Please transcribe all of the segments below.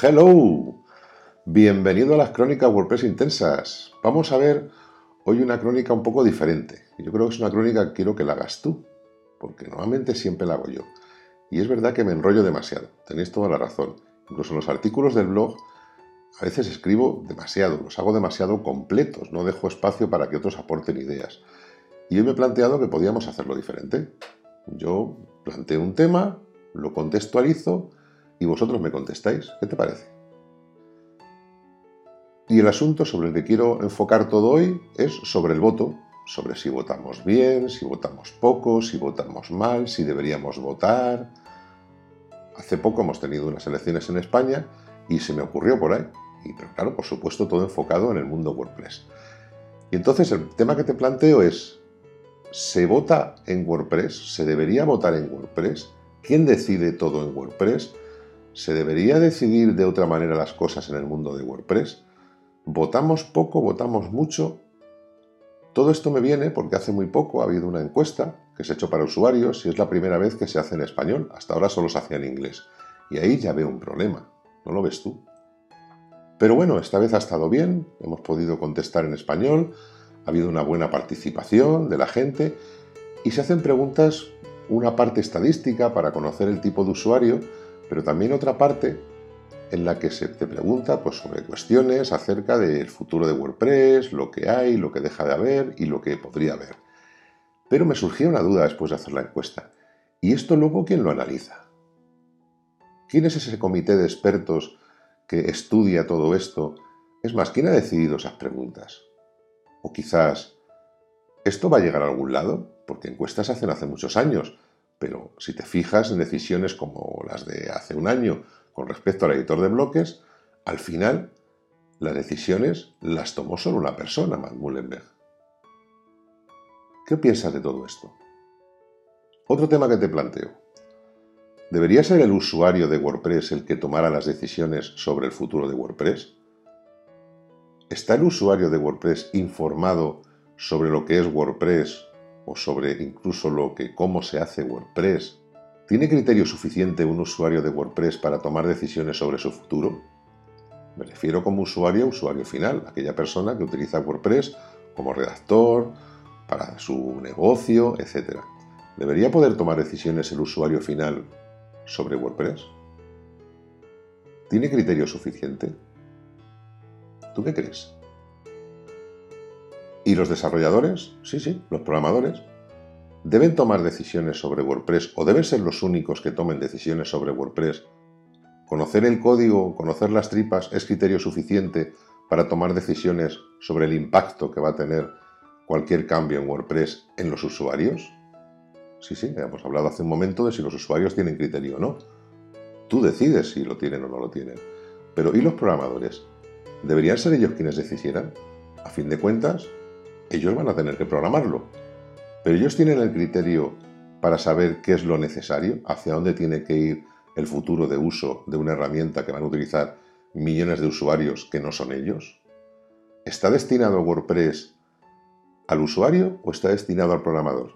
Hello, bienvenido a las crónicas WordPress intensas. Vamos a ver hoy una crónica un poco diferente. Yo creo que es una crónica que quiero que la hagas tú, porque normalmente siempre la hago yo. Y es verdad que me enrollo demasiado, tenéis toda la razón. Incluso en los artículos del blog a veces escribo demasiado, los hago demasiado completos, no dejo espacio para que otros aporten ideas. Y hoy me he planteado que podíamos hacerlo diferente. Yo planteo un tema, lo contextualizo y vosotros me contestáis. ¿Qué te parece? Y el asunto sobre el que quiero enfocar todo hoy es sobre el voto, sobre si votamos bien, si votamos poco, si votamos mal, si deberíamos votar. Hace poco hemos tenido unas elecciones en España y se me ocurrió por ahí. Y, pero claro, por supuesto, todo enfocado en el mundo WordPress. Y entonces el tema que te planteo es, ¿se vota en WordPress? ¿Se debería votar en WordPress? ¿Quién decide todo en WordPress? ¿Se debería decidir de otra manera las cosas en el mundo de WordPress? ¿Votamos poco? ¿Votamos mucho? Todo esto me viene porque hace muy poco ha habido una encuesta que se ha hecho para usuarios y es la primera vez que se hace en español. Hasta ahora solo se hacía en inglés. Y ahí ya veo un problema. ¿No lo ves tú? Pero bueno, esta vez ha estado bien, hemos podido contestar en español, ha habido una buena participación de la gente y se hacen preguntas, una parte estadística para conocer el tipo de usuario, pero también otra parte en la que se te pregunta pues, sobre cuestiones acerca del futuro de WordPress, lo que hay, lo que deja de haber y lo que podría haber. Pero me surgió una duda después de hacer la encuesta. ¿Y esto luego quién lo analiza? ¿Quién es ese comité de expertos que estudia todo esto? Es más, ¿quién ha decidido esas preguntas? O quizás, ¿esto va a llegar a algún lado? Porque encuestas se hacen hace muchos años, pero si te fijas en decisiones como las de hace un año con respecto al editor de bloques, al final las decisiones las tomó solo una persona, Matt Mullenberg. ¿Qué piensas de todo esto? Otro tema que te planteo. ¿Debería ser el usuario de WordPress el que tomara las decisiones sobre el futuro de WordPress? ¿Está el usuario de WordPress informado sobre lo que es WordPress o sobre incluso lo que cómo se hace WordPress, ¿tiene criterio suficiente un usuario de WordPress para tomar decisiones sobre su futuro? Me refiero como usuario a usuario final, aquella persona que utiliza WordPress como redactor, para su negocio, etc. ¿Debería poder tomar decisiones el usuario final sobre WordPress? ¿Tiene criterio suficiente? ¿Tú qué crees? ¿Y los desarrolladores? Sí, sí, los programadores. ¿Deben tomar decisiones sobre WordPress o deben ser los únicos que tomen decisiones sobre WordPress? ¿Conocer el código, conocer las tripas es criterio suficiente para tomar decisiones sobre el impacto que va a tener cualquier cambio en WordPress en los usuarios? Sí, sí, hemos hablado hace un momento de si los usuarios tienen criterio o no. Tú decides si lo tienen o no lo tienen. Pero ¿y los programadores? ¿Deberían ser ellos quienes decidieran? A fin de cuentas, ellos van a tener que programarlo. Pero ellos tienen el criterio para saber qué es lo necesario, hacia dónde tiene que ir el futuro de uso de una herramienta que van a utilizar millones de usuarios que no son ellos. ¿Está destinado WordPress al usuario o está destinado al programador?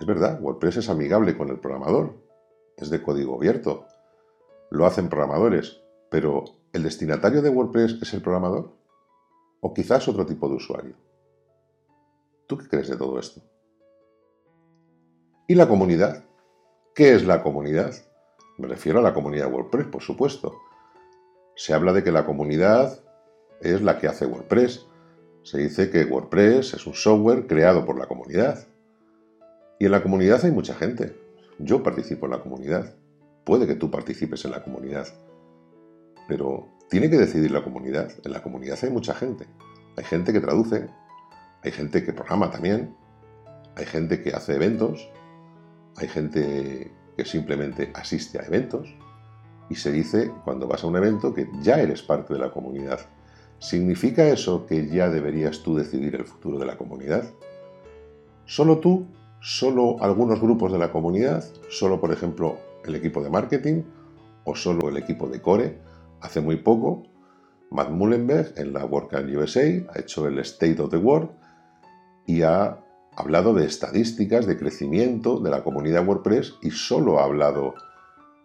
Es verdad, WordPress es amigable con el programador, es de código abierto, lo hacen programadores, pero ¿el destinatario de WordPress es el programador? ¿O quizás otro tipo de usuario? ¿Tú qué crees de todo esto? ¿Y la comunidad? ¿Qué es la comunidad? Me refiero a la comunidad WordPress, por supuesto. Se habla de que la comunidad es la que hace WordPress. Se dice que WordPress es un software creado por la comunidad. Y en la comunidad hay mucha gente. Yo participo en la comunidad. Puede que tú participes en la comunidad. Pero tiene que decidir la comunidad. En la comunidad hay mucha gente. Hay gente que traduce, hay gente que programa también, hay gente que hace eventos, hay gente que simplemente asiste a eventos y se dice cuando vas a un evento que ya eres parte de la comunidad. ¿Significa eso que ya deberías tú decidir el futuro de la comunidad? ¿Solo tú? ¿Solo algunos grupos de la comunidad? ¿Solo, por ejemplo, el equipo de marketing? ¿O solo el equipo de core? Hace muy poco, Matt Mullenberg en la WordCamp USA ha hecho el State of the World y ha hablado de estadísticas de crecimiento de la comunidad WordPress y solo ha hablado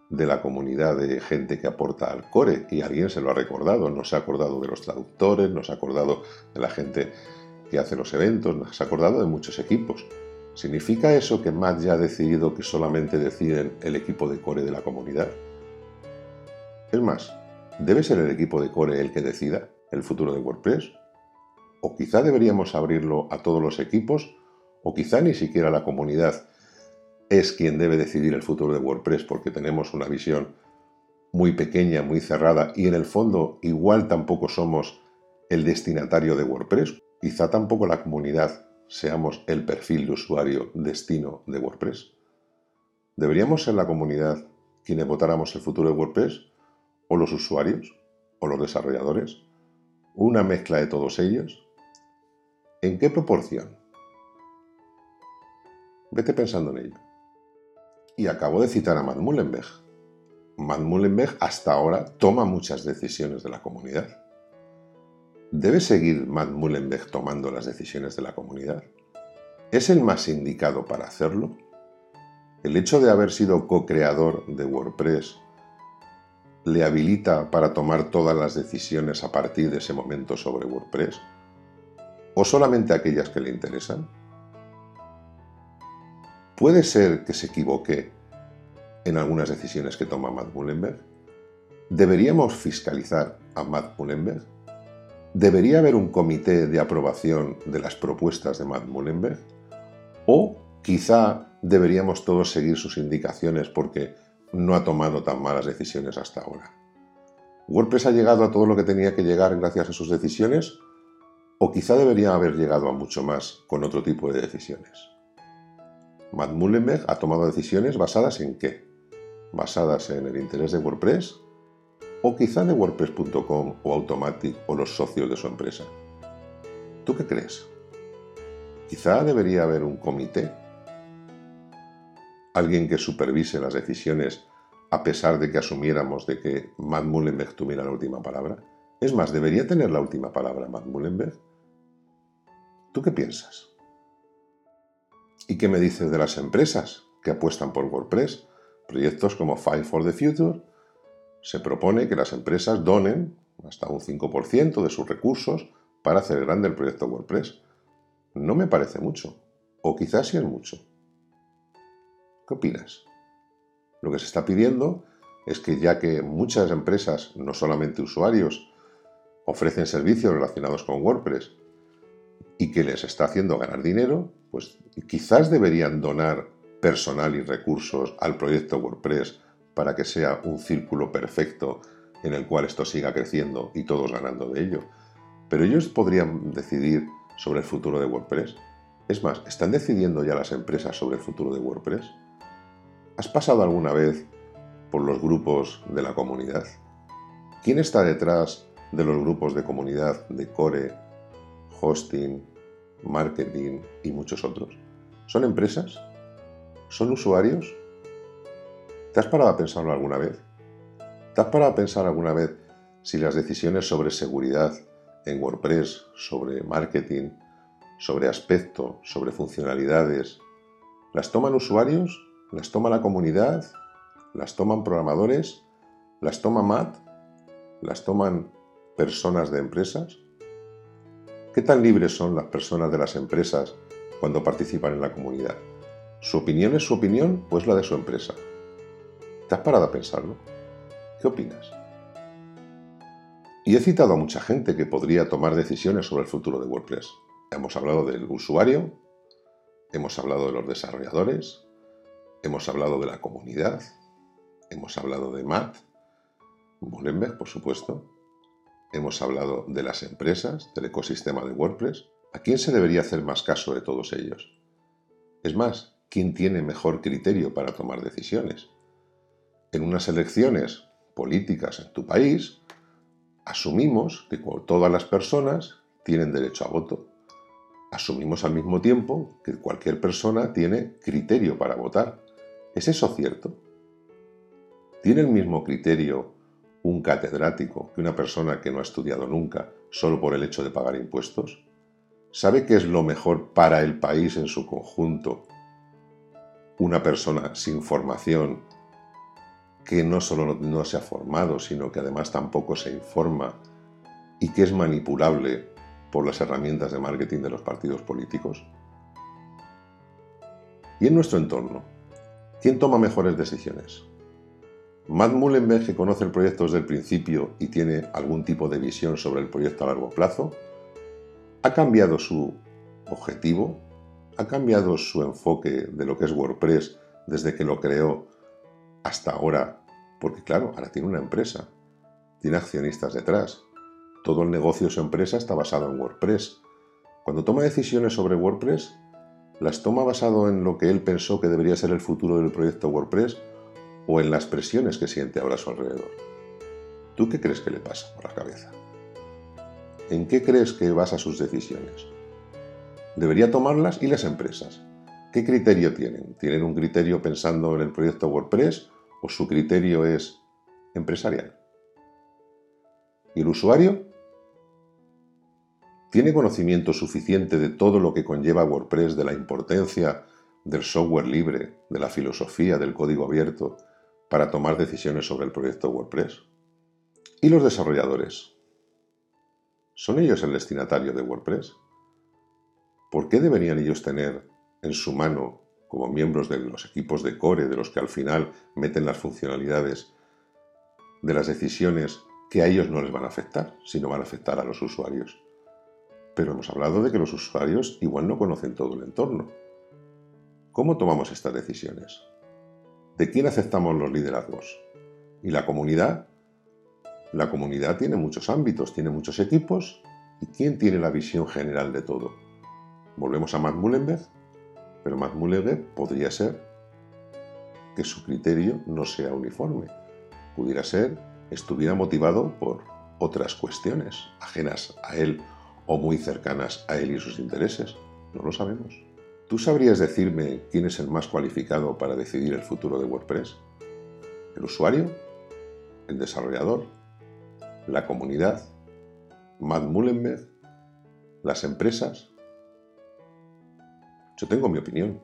de la comunidad de gente que aporta al core y alguien se lo ha recordado, no se ha acordado de los traductores, no se ha acordado de la gente que hace los eventos, no se ha acordado de muchos equipos. ¿Significa eso que Matt ya ha decidido que solamente deciden el equipo de core de la comunidad? Es más, ¿debe ser el equipo de core el que decida el futuro de WordPress? ¿O quizá deberíamos abrirlo a todos los equipos? ¿O quizá ni siquiera la comunidad es quien debe decidir el futuro de WordPress porque tenemos una visión muy pequeña, muy cerrada y en el fondo igual tampoco somos el destinatario de WordPress? Quizá tampoco la comunidad seamos el perfil de usuario destino de WordPress. ¿Deberíamos ser la comunidad quienes votáramos el futuro de WordPress? ¿O los usuarios? ¿O los desarrolladores? ¿Una mezcla de todos ellos? ¿En qué proporción? Vete pensando en ello. Y acabo de citar a Matt Mullenberg. Matt Mullenberg hasta ahora toma muchas decisiones de la comunidad. ¿Debe seguir Matt Mullenberg tomando las decisiones de la comunidad? ¿Es el más indicado para hacerlo? ¿El hecho de haber sido co-creador de WordPress le habilita para tomar todas las decisiones a partir de ese momento sobre WordPress? ¿O solamente aquellas que le interesan? ¿Puede ser que se equivoque en algunas decisiones que toma Matt Mullenberg? ¿Deberíamos fiscalizar a Matt Mullenberg? ¿Debería haber un comité de aprobación de las propuestas de Matt Mullenberg? ¿O quizá deberíamos todos seguir sus indicaciones porque no ha tomado tan malas decisiones hasta ahora? ¿WordPress ha llegado a todo lo que tenía que llegar gracias a sus decisiones? ¿O quizá debería haber llegado a mucho más con otro tipo de decisiones? Matt Mullenberg ha tomado decisiones basadas en qué? ¿Basadas en el interés de WordPress o quizá de WordPress.com o Automatic o los socios de su empresa. ¿Tú qué crees? Quizá debería haber un comité, alguien que supervise las decisiones a pesar de que asumiéramos de que Matt Mullenberg tuviera la última palabra. Es más, ¿debería tener la última palabra Matt Mullenberg? ¿Tú qué piensas? ¿Y qué me dices de las empresas que apuestan por WordPress? Proyectos como File for the Future se propone que las empresas donen hasta un 5% de sus recursos para hacer grande el proyecto WordPress. No me parece mucho, o quizás sí es mucho. ¿Qué opinas? Lo que se está pidiendo es que ya que muchas empresas, no solamente usuarios, ofrecen servicios relacionados con WordPress y que les está haciendo ganar dinero, pues quizás deberían donar personal y recursos al proyecto WordPress para que sea un círculo perfecto en el cual esto siga creciendo y todos ganando de ello. Pero ellos podrían decidir sobre el futuro de WordPress. Es más, ¿están decidiendo ya las empresas sobre el futuro de WordPress? ¿Has pasado alguna vez por los grupos de la comunidad? ¿Quién está detrás de los grupos de comunidad de core, hosting, marketing y muchos otros? ¿Son empresas? ¿Son usuarios? ¿Te has parado a pensarlo alguna vez? ¿Te has parado a pensar alguna vez si las decisiones sobre seguridad en WordPress, sobre marketing, sobre aspecto, sobre funcionalidades, las toman usuarios, las toma la comunidad, las toman programadores, las toma Matt, las toman personas de empresas? ¿Qué tan libres son las personas de las empresas cuando participan en la comunidad? ¿Su opinión es su opinión o es la de su empresa? ¿Te has parado a pensarlo? ¿Qué opinas? Y he citado a mucha gente que podría tomar decisiones sobre el futuro de WordPress. Hemos hablado del usuario, hemos hablado de los desarrolladores, hemos hablado de la comunidad, hemos hablado de Matt, Mullenberg, por supuesto, hemos hablado de las empresas, del ecosistema de WordPress. ¿A quién se debería hacer más caso de todos ellos? Es más, ¿quién tiene mejor criterio para tomar decisiones? en unas elecciones políticas en tu país, asumimos que todas las personas tienen derecho a voto. Asumimos al mismo tiempo que cualquier persona tiene criterio para votar. ¿Es eso cierto? ¿Tiene el mismo criterio un catedrático que una persona que no ha estudiado nunca solo por el hecho de pagar impuestos? ¿Sabe qué es lo mejor para el país en su conjunto? Una persona sin formación que no solo no se ha formado, sino que además tampoco se informa y que es manipulable por las herramientas de marketing de los partidos políticos? ¿Y en nuestro entorno? ¿Quién toma mejores decisiones? Matt Mullenberg, que conoce el proyecto desde el principio y tiene algún tipo de visión sobre el proyecto a largo plazo, ha cambiado su objetivo, ha cambiado su enfoque de lo que es WordPress desde que lo creó hasta ahora, porque claro, ahora tiene una empresa, tiene accionistas detrás, todo el negocio de su empresa está basado en WordPress. Cuando toma decisiones sobre WordPress, las toma basado en lo que él pensó que debería ser el futuro del proyecto WordPress o en las presiones que siente ahora a su alrededor. ¿Tú qué crees que le pasa por la cabeza? ¿En qué crees que basa sus decisiones? Debería tomarlas y las empresas. ¿Qué criterio tienen? ¿Tienen un criterio pensando en el proyecto WordPress o su criterio es empresarial? ¿Y el usuario? ¿Tiene conocimiento suficiente de todo lo que conlleva WordPress, de la importancia del software libre, de la filosofía del código abierto, para tomar decisiones sobre el proyecto WordPress? ¿Y los desarrolladores? ¿Son ellos el destinatario de WordPress? ¿Por qué deberían ellos tener en su mano, como miembros de los equipos de core, de los que al final meten las funcionalidades, de las decisiones que a ellos no les van a afectar, sino van a afectar a los usuarios? Pero hemos hablado de que los usuarios igual no conocen todo el entorno. ¿Cómo tomamos estas decisiones? ¿De quién aceptamos los liderazgos? ¿Y la comunidad? La comunidad tiene muchos ámbitos, tiene muchos equipos. ¿Y quién tiene la visión general de todo? Volvemos a Matt Mullenberg, pero Matt Mullenberg podría ser que su criterio no sea uniforme. Pudiera ser, estuviera motivado por otras cuestiones ajenas a él o muy cercanas a él y sus intereses. No lo sabemos. ¿Tú sabrías decirme quién es el más cualificado para decidir el futuro de WordPress? ¿El usuario? ¿El desarrollador? ¿La comunidad? ¿Matt Mullenberg? ¿Las empresas? Yo tengo mi opinión.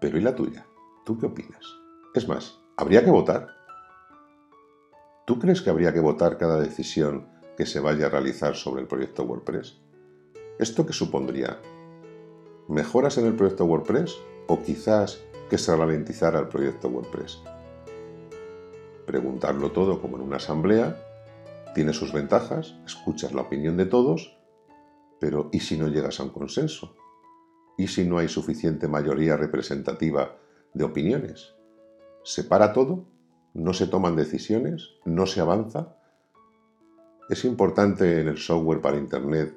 Pero ¿y la tuya? ¿Tú qué opinas? Es más, ¿habría que votar? ¿Tú crees que habría que votar cada decisión que se vaya a realizar sobre el proyecto WordPress? ¿Esto qué supondría? ¿Mejoras en el proyecto WordPress o quizás que se ralentizara el proyecto WordPress? Preguntarlo todo como en una asamblea tiene sus ventajas, escuchas la opinión de todos, pero ¿y si no llegas a un consenso? ¿Y si no hay suficiente mayoría representativa de opiniones? ¿Se para todo? ¿No se toman decisiones? ¿No se avanza? Es importante en el software para Internet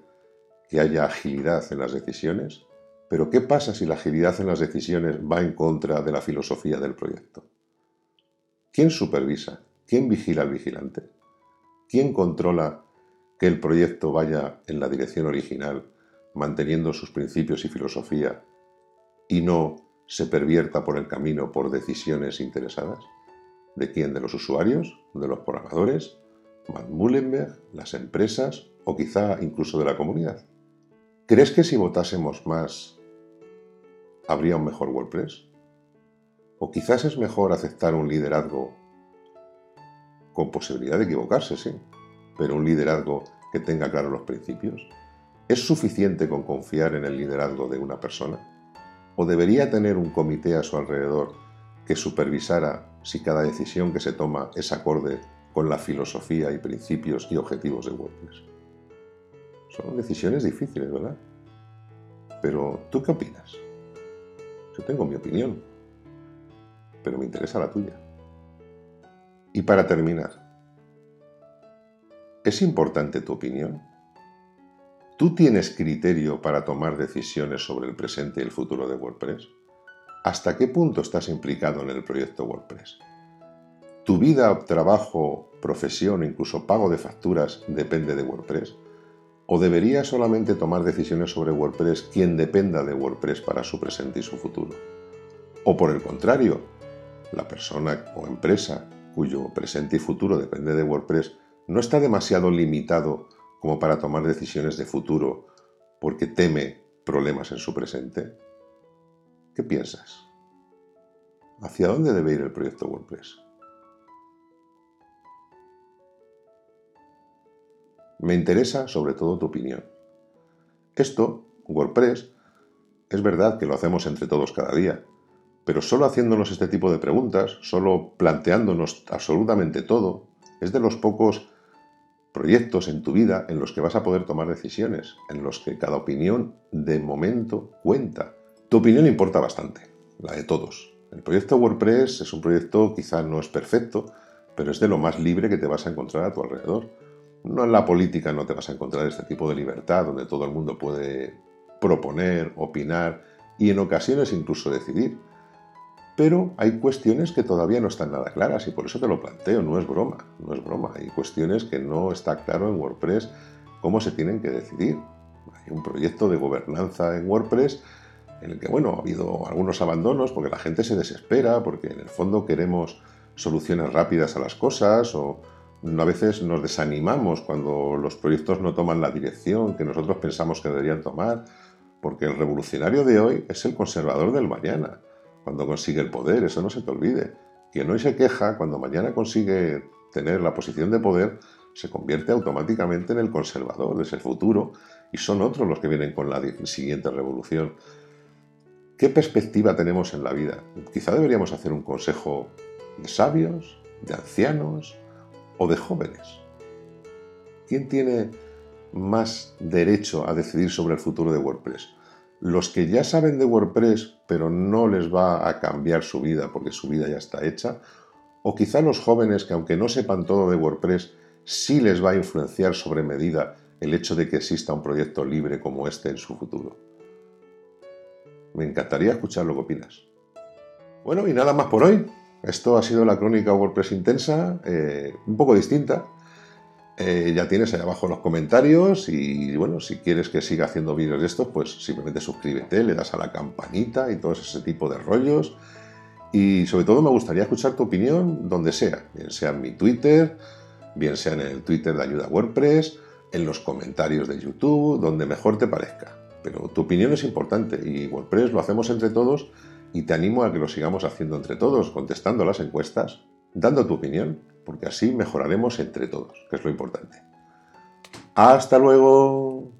que haya agilidad en las decisiones, pero ¿qué pasa si la agilidad en las decisiones va en contra de la filosofía del proyecto? ¿Quién supervisa? ¿Quién vigila al vigilante? ¿Quién controla que el proyecto vaya en la dirección original, manteniendo sus principios y filosofía, y no se pervierta por el camino por decisiones interesadas? ¿De quién? ¿De los usuarios? ¿De los programadores? Matt Mullenberg, las empresas o quizá incluso de la comunidad. ¿Crees que si votásemos más habría un mejor WordPress? ¿O quizás es mejor aceptar un liderazgo con posibilidad de equivocarse, sí, pero un liderazgo que tenga claros los principios? ¿Es suficiente con confiar en el liderazgo de una persona? ¿O debería tener un comité a su alrededor que supervisara si cada decisión que se toma es acorde con la filosofía y principios y objetivos de WordPress. Son decisiones difíciles, ¿verdad? Pero, ¿tú qué opinas? Yo tengo mi opinión, pero me interesa la tuya. Y para terminar, ¿es importante tu opinión? ¿Tú tienes criterio para tomar decisiones sobre el presente y el futuro de WordPress? ¿Hasta qué punto estás implicado en el proyecto WordPress? ¿Tu vida, trabajo, profesión, incluso pago de facturas depende de WordPress? ¿O debería solamente tomar decisiones sobre WordPress quien dependa de WordPress para su presente y su futuro? ¿O por el contrario, la persona o empresa cuyo presente y futuro depende de WordPress no está demasiado limitado como para tomar decisiones de futuro porque teme problemas en su presente? ¿Qué piensas? ¿Hacia dónde debe ir el proyecto WordPress? Me interesa sobre todo tu opinión. Esto, WordPress, es verdad que lo hacemos entre todos cada día, pero solo haciéndonos este tipo de preguntas, solo planteándonos absolutamente todo, es de los pocos proyectos en tu vida en los que vas a poder tomar decisiones, en los que cada opinión de momento cuenta. Tu opinión importa bastante, la de todos. El proyecto WordPress es un proyecto quizá no es perfecto, pero es de lo más libre que te vas a encontrar a tu alrededor. No en la política no te vas a encontrar este tipo de libertad donde todo el mundo puede proponer, opinar y en ocasiones incluso decidir. Pero hay cuestiones que todavía no están nada claras y por eso te lo planteo, no es broma, no es broma. Hay cuestiones que no está claro en WordPress cómo se tienen que decidir. Hay un proyecto de gobernanza en WordPress en el que, bueno, ha habido algunos abandonos porque la gente se desespera, porque en el fondo queremos soluciones rápidas a las cosas o a veces nos desanimamos cuando los proyectos no toman la dirección que nosotros pensamos que deberían tomar, porque el revolucionario de hoy es el conservador del mañana cuando consigue el poder, eso no se te olvide. Quien hoy se queja, cuando mañana consigue tener la posición de poder, se convierte automáticamente en el conservador, es el futuro, y son otros los que vienen con la siguiente revolución. ¿Qué perspectiva tenemos en la vida? Quizá deberíamos hacer un consejo de sabios, de ancianos o de jóvenes. ¿Quién tiene más derecho a decidir sobre el futuro de WordPress? los que ya saben de WordPress pero no les va a cambiar su vida porque su vida ya está hecha, o quizá los jóvenes que aunque no sepan todo de WordPress, sí les va a influenciar sobre medida el hecho de que exista un proyecto libre como este en su futuro. Me encantaría escuchar lo que opinas. Bueno, y nada más por hoy. Esto ha sido la crónica WordPress intensa, eh, un poco distinta, eh, ya tienes ahí abajo los comentarios y bueno, si quieres que siga haciendo vídeos de estos, pues simplemente suscríbete, le das a la campanita y todo ese tipo de rollos. Y sobre todo me gustaría escuchar tu opinión donde sea, bien sea en mi Twitter, bien sea en el Twitter de Ayuda WordPress, en los comentarios de YouTube, donde mejor te parezca. Pero tu opinión es importante y WordPress lo hacemos entre todos y te animo a que lo sigamos haciendo entre todos, contestando las encuestas, dando tu opinión porque así mejoraremos entre todos, que es lo importante. Hasta luego.